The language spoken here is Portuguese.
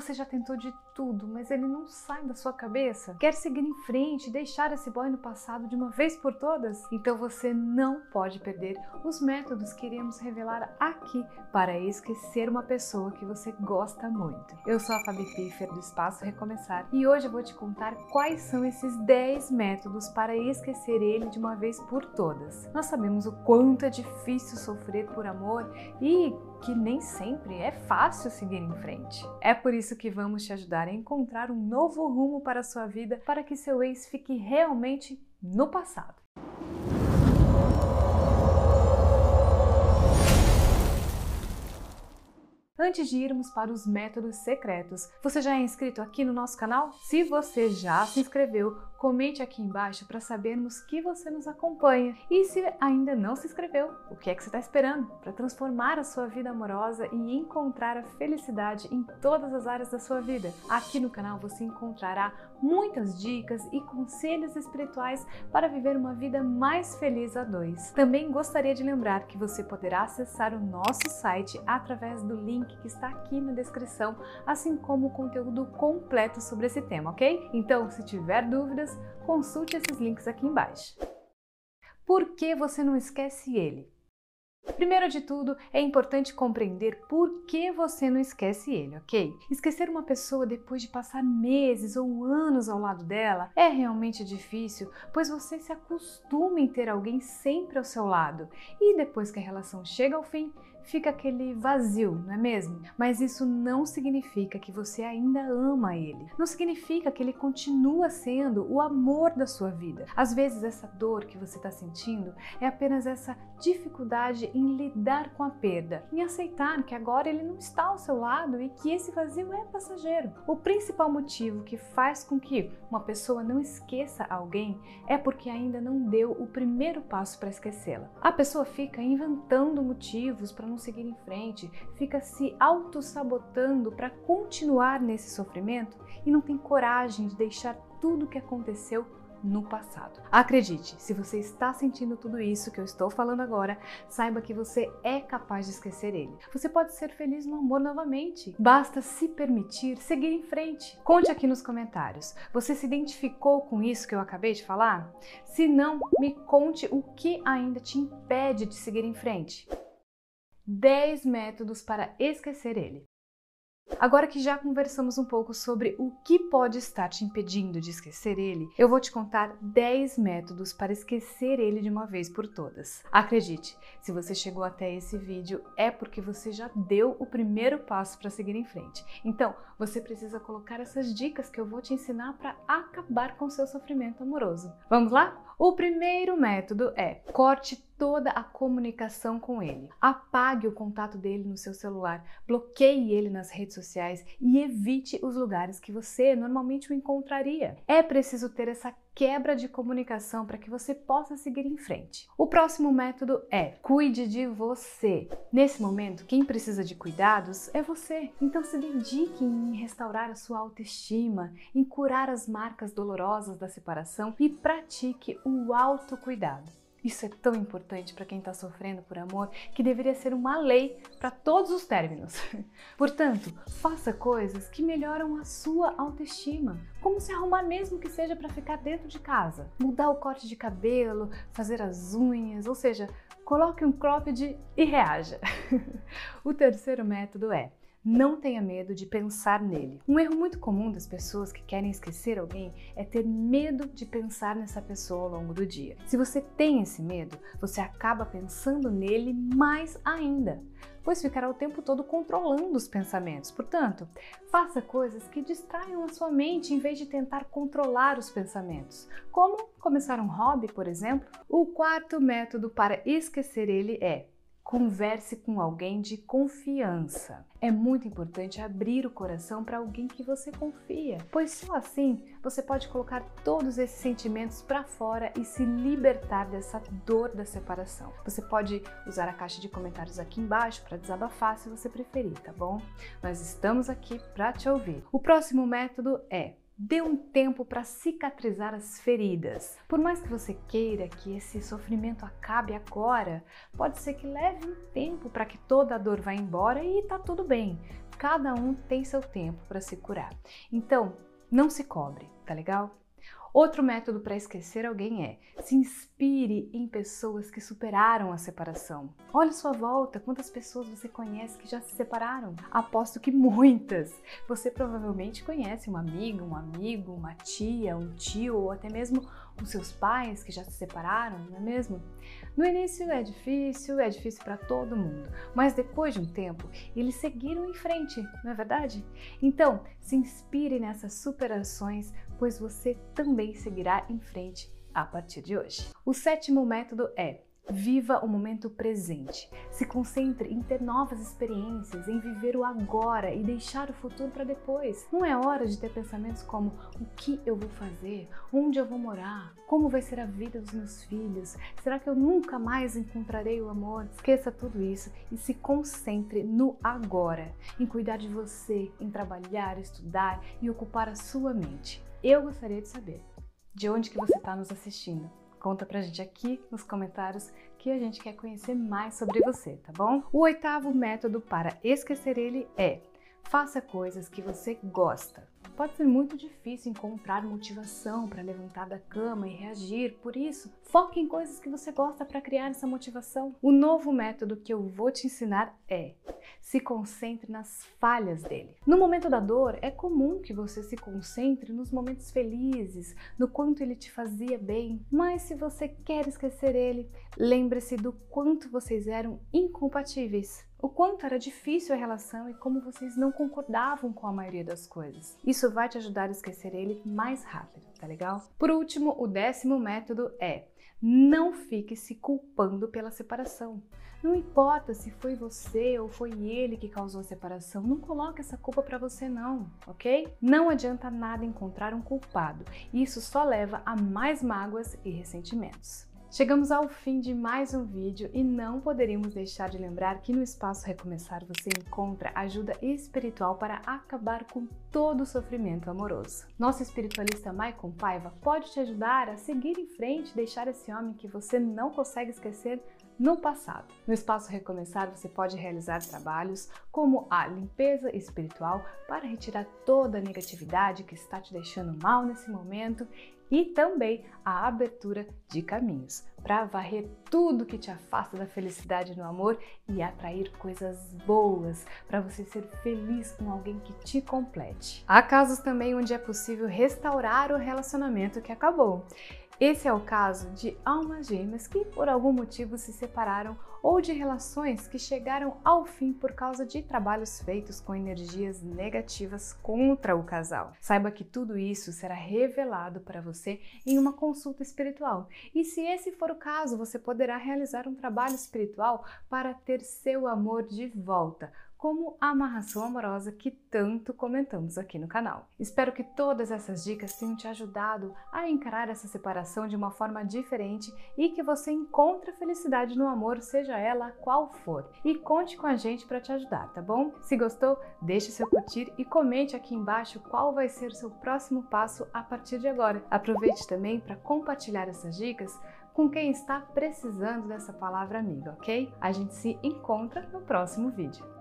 Você já tentou de tudo, mas ele não sai da sua cabeça? Quer seguir em frente e deixar esse boy no passado de uma vez por todas? Então você não pode perder os métodos que iremos revelar aqui para esquecer uma pessoa que você gosta muito. Eu sou a Fabi Piffer do Espaço Recomeçar e hoje eu vou te contar quais são esses 10 métodos para esquecer ele de uma vez por todas. Nós sabemos o quanto é difícil sofrer por amor e que nem sempre é fácil seguir em frente. É por isso que vamos te ajudar a encontrar um novo rumo para a sua vida para que seu ex fique realmente no passado. Antes de irmos para os métodos secretos, você já é inscrito aqui no nosso canal? Se você já se inscreveu, comente aqui embaixo para sabermos que você nos acompanha. E se ainda não se inscreveu, o que é que você está esperando para transformar a sua vida amorosa e encontrar a felicidade em todas as áreas da sua vida? Aqui no canal você encontrará muitas dicas e conselhos espirituais para viver uma vida mais feliz a dois. Também gostaria de lembrar que você poderá acessar o nosso site através do link que está aqui na descrição, assim como o conteúdo completo sobre esse tema, ok? Então, se tiver dúvidas, consulte esses links aqui embaixo. Por que você não esquece ele? Primeiro de tudo, é importante compreender por que você não esquece ele, ok? Esquecer uma pessoa depois de passar meses ou anos ao lado dela é realmente difícil, pois você se acostuma em ter alguém sempre ao seu lado e depois que a relação chega ao fim, fica aquele vazio, não é mesmo? Mas isso não significa que você ainda ama ele. Não significa que ele continua sendo o amor da sua vida. Às vezes essa dor que você está sentindo é apenas essa dificuldade em lidar com a perda, em aceitar que agora ele não está ao seu lado e que esse vazio é passageiro. O principal motivo que faz com que uma pessoa não esqueça alguém é porque ainda não deu o primeiro passo para esquecê-la. A pessoa fica inventando motivos para não seguir em frente, fica se auto-sabotando para continuar nesse sofrimento e não tem coragem de deixar tudo o que aconteceu no passado. Acredite, se você está sentindo tudo isso que eu estou falando agora, saiba que você é capaz de esquecer ele. Você pode ser feliz no amor novamente. Basta se permitir seguir em frente. Conte aqui nos comentários. Você se identificou com isso que eu acabei de falar? Se não, me conte o que ainda te impede de seguir em frente. 10 métodos para esquecer ele. Agora que já conversamos um pouco sobre o que pode estar te impedindo de esquecer ele, eu vou te contar 10 métodos para esquecer ele de uma vez por todas. Acredite, se você chegou até esse vídeo é porque você já deu o primeiro passo para seguir em frente. Então, você precisa colocar essas dicas que eu vou te ensinar para acabar com seu sofrimento amoroso. Vamos lá? O primeiro método é corte toda a comunicação com ele. Apague o contato dele no seu celular, bloqueie ele nas redes sociais e evite os lugares que você normalmente o encontraria. É preciso ter essa quebra de comunicação para que você possa seguir em frente. O próximo método é cuide de você. Nesse momento, quem precisa de cuidados é você. Então se dedique em restaurar a sua autoestima, em curar as marcas dolorosas da separação e pratique o autocuidado. Isso é tão importante para quem está sofrendo por amor que deveria ser uma lei para todos os términos. Portanto, faça coisas que melhoram a sua autoestima, como se arrumar mesmo que seja para ficar dentro de casa, mudar o corte de cabelo, fazer as unhas, ou seja, coloque um cropped e reaja. o terceiro método é não tenha medo de pensar nele. Um erro muito comum das pessoas que querem esquecer alguém é ter medo de pensar nessa pessoa ao longo do dia. Se você tem esse medo, você acaba pensando nele mais ainda, pois ficará o tempo todo controlando os pensamentos. Portanto, faça coisas que distraiam a sua mente em vez de tentar controlar os pensamentos, como começar um hobby, por exemplo. O quarto método para esquecer ele é Converse com alguém de confiança. É muito importante abrir o coração para alguém que você confia, pois só assim você pode colocar todos esses sentimentos para fora e se libertar dessa dor da separação. Você pode usar a caixa de comentários aqui embaixo para desabafar se você preferir, tá bom? Nós estamos aqui para te ouvir. O próximo método é Dê um tempo para cicatrizar as feridas. Por mais que você queira que esse sofrimento acabe agora, pode ser que leve um tempo para que toda a dor vá embora e tá tudo bem. cada um tem seu tempo para se curar. Então, não se cobre, tá legal? Outro método para esquecer alguém é se inspire em pessoas que superaram a separação. Olhe sua volta, quantas pessoas você conhece que já se separaram? Aposto que muitas. Você provavelmente conhece um amigo, um amigo, uma tia, um tio ou até mesmo os seus pais que já se separaram, não é mesmo? No início é difícil, é difícil para todo mundo, mas depois de um tempo eles seguiram em frente, não é verdade? Então, se inspire nessas superações, pois você também seguirá em frente a partir de hoje. O sétimo método é Viva o momento presente. Se concentre em ter novas experiências, em viver o agora e deixar o futuro para depois. Não é hora de ter pensamentos como o que eu vou fazer, onde eu vou morar, como vai ser a vida dos meus filhos, será que eu nunca mais encontrarei o amor? Esqueça tudo isso e se concentre no agora, em cuidar de você, em trabalhar, estudar e ocupar a sua mente. Eu gostaria de saber de onde que você está nos assistindo. Conta pra gente aqui nos comentários que a gente quer conhecer mais sobre você, tá bom? O oitavo método para esquecer ele é faça coisas que você gosta. Pode ser muito difícil encontrar motivação para levantar da cama e reagir, por isso, foque em coisas que você gosta para criar essa motivação. O novo método que eu vou te ensinar é se concentre nas falhas dele. No momento da dor, é comum que você se concentre nos momentos felizes, no quanto ele te fazia bem, mas se você quer esquecer ele, lembre-se do quanto vocês eram incompatíveis o quanto era difícil a relação e como vocês não concordavam com a maioria das coisas. Isso vai te ajudar a esquecer ele mais rápido, tá legal? Por último, o décimo método é não fique se culpando pela separação. Não importa se foi você ou foi ele que causou a separação, não coloque essa culpa para você não, ok? Não adianta nada encontrar um culpado. Isso só leva a mais mágoas e ressentimentos. Chegamos ao fim de mais um vídeo e não poderíamos deixar de lembrar que no Espaço Recomeçar você encontra ajuda espiritual para acabar com todo o sofrimento amoroso. Nosso espiritualista Maicon Paiva pode te ajudar a seguir em frente e deixar esse homem que você não consegue esquecer no passado. No Espaço Recomeçar você pode realizar trabalhos como a limpeza espiritual para retirar toda a negatividade que está te deixando mal nesse momento e também a abertura de caminhos para varrer tudo que te afasta da felicidade no amor e atrair coisas boas para você ser feliz com alguém que te complete. Há casos também onde é possível restaurar o relacionamento que acabou. Esse é o caso de almas gêmeas que por algum motivo se separaram ou de relações que chegaram ao fim por causa de trabalhos feitos com energias negativas contra o casal. Saiba que tudo isso será revelado para você em uma consulta espiritual. E se esse for o caso, você poderá realizar um trabalho espiritual para ter seu amor de volta como a amarração amorosa que tanto comentamos aqui no canal. Espero que todas essas dicas tenham te ajudado a encarar essa separação de uma forma diferente e que você encontre felicidade no amor, seja ela qual for. E conte com a gente para te ajudar, tá bom? Se gostou, deixe seu curtir e comente aqui embaixo qual vai ser o seu próximo passo a partir de agora. Aproveite também para compartilhar essas dicas com quem está precisando dessa palavra amiga, ok? A gente se encontra no próximo vídeo.